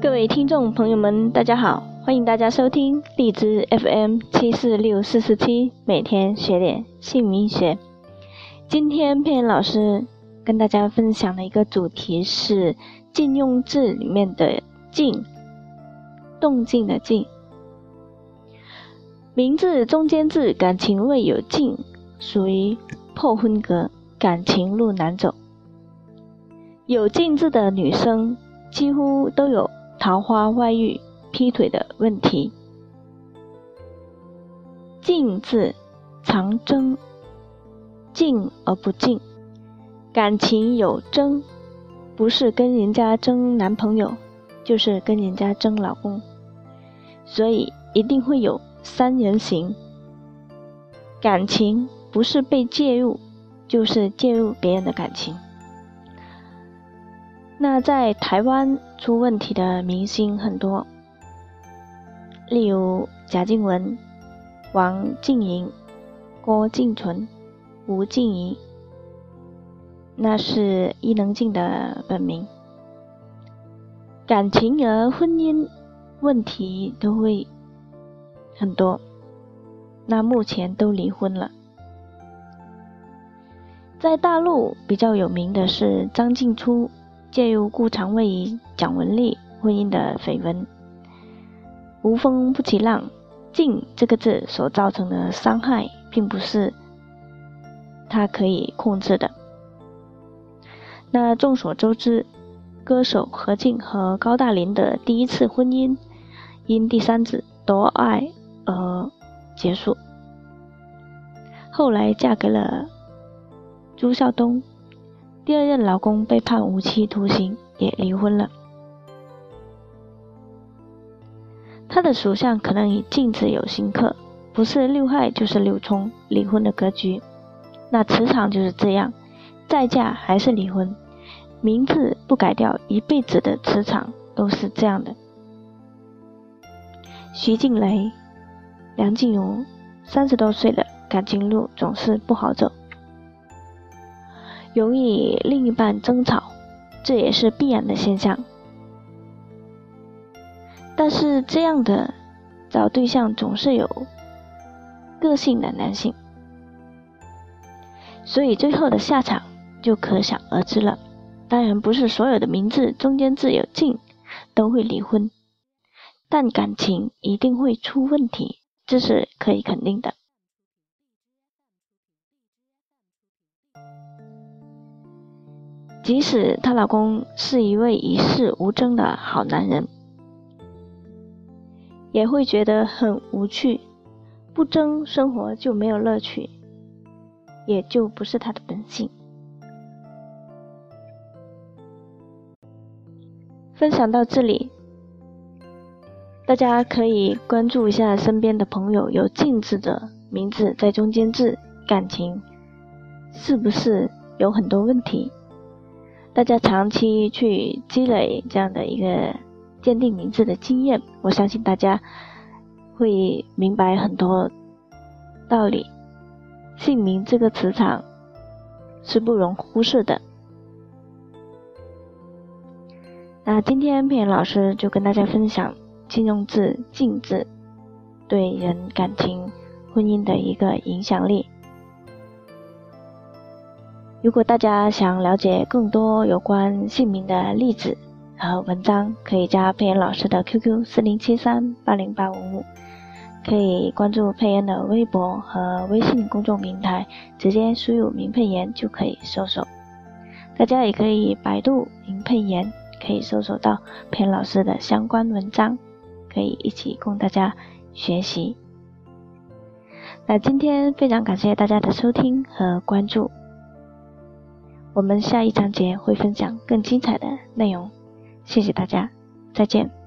各位听众朋友们，大家好，欢迎大家收听荔枝 FM 七四六四四七，每天学点姓名学。今天佩恩老师跟大家分享的一个主题是禁用字里面的“禁”，动静的“静”。名字中间字感情未有静，属于破婚格，感情路难走。有“静”字的女生几乎都有。桃花、外遇、劈腿的问题。静字常争，静而不静，感情有争，不是跟人家争男朋友，就是跟人家争老公，所以一定会有三人行。感情不是被介入，就是介入别人的感情。那在台湾出问题的明星很多，例如贾静雯、王静莹、郭敬淳、吴静怡，那是伊能静的本名。感情和婚姻问题都会很多，那目前都离婚了。在大陆比较有名的是张静初。介入顾长卫与蒋雯丽婚姻的绯闻，无风不起浪。静这个字所造成的伤害，并不是他可以控制的。那众所周知，歌手何静和高大林的第一次婚姻，因第三子夺爱而结束。后来嫁给了朱孝东。第二任老公被判无期徒刑，也离婚了。他的属相可能与镜子有刑克，不是六害就是六冲，离婚的格局。那磁场就是这样，再嫁还是离婚，名字不改掉，一辈子的磁场都是这样的。徐静蕾、梁静茹，三十多岁了，感情路总是不好走。容易另一半争吵，这也是必然的现象。但是这样的找对象总是有个性的男性，所以最后的下场就可想而知了。当然，不是所有的名字中间字有“静”都会离婚，但感情一定会出问题，这是可以肯定的。即使她老公是一位与世无争的好男人，也会觉得很无趣。不争，生活就没有乐趣，也就不是她的本性。分享到这里，大家可以关注一下身边的朋友，有“静”字的名字在中间字，感情是不是有很多问题？大家长期去积累这样的一个鉴定名字的经验，我相信大家会明白很多道理。姓名这个磁场是不容忽视的。那今天片老师就跟大家分享金融字“镜”字对人感情、婚姻的一个影响力。如果大家想了解更多有关姓名的例子和文章，可以加佩恩老师的 QQ 四零七三八零八五五，可以关注佩恩的微博和微信公众平台，直接输入“名佩言”就可以搜索。大家也可以百度“名佩言”，可以搜索到佩恩老师的相关文章，可以一起供大家学习。那今天非常感谢大家的收听和关注。我们下一章节会分享更精彩的内容，谢谢大家，再见。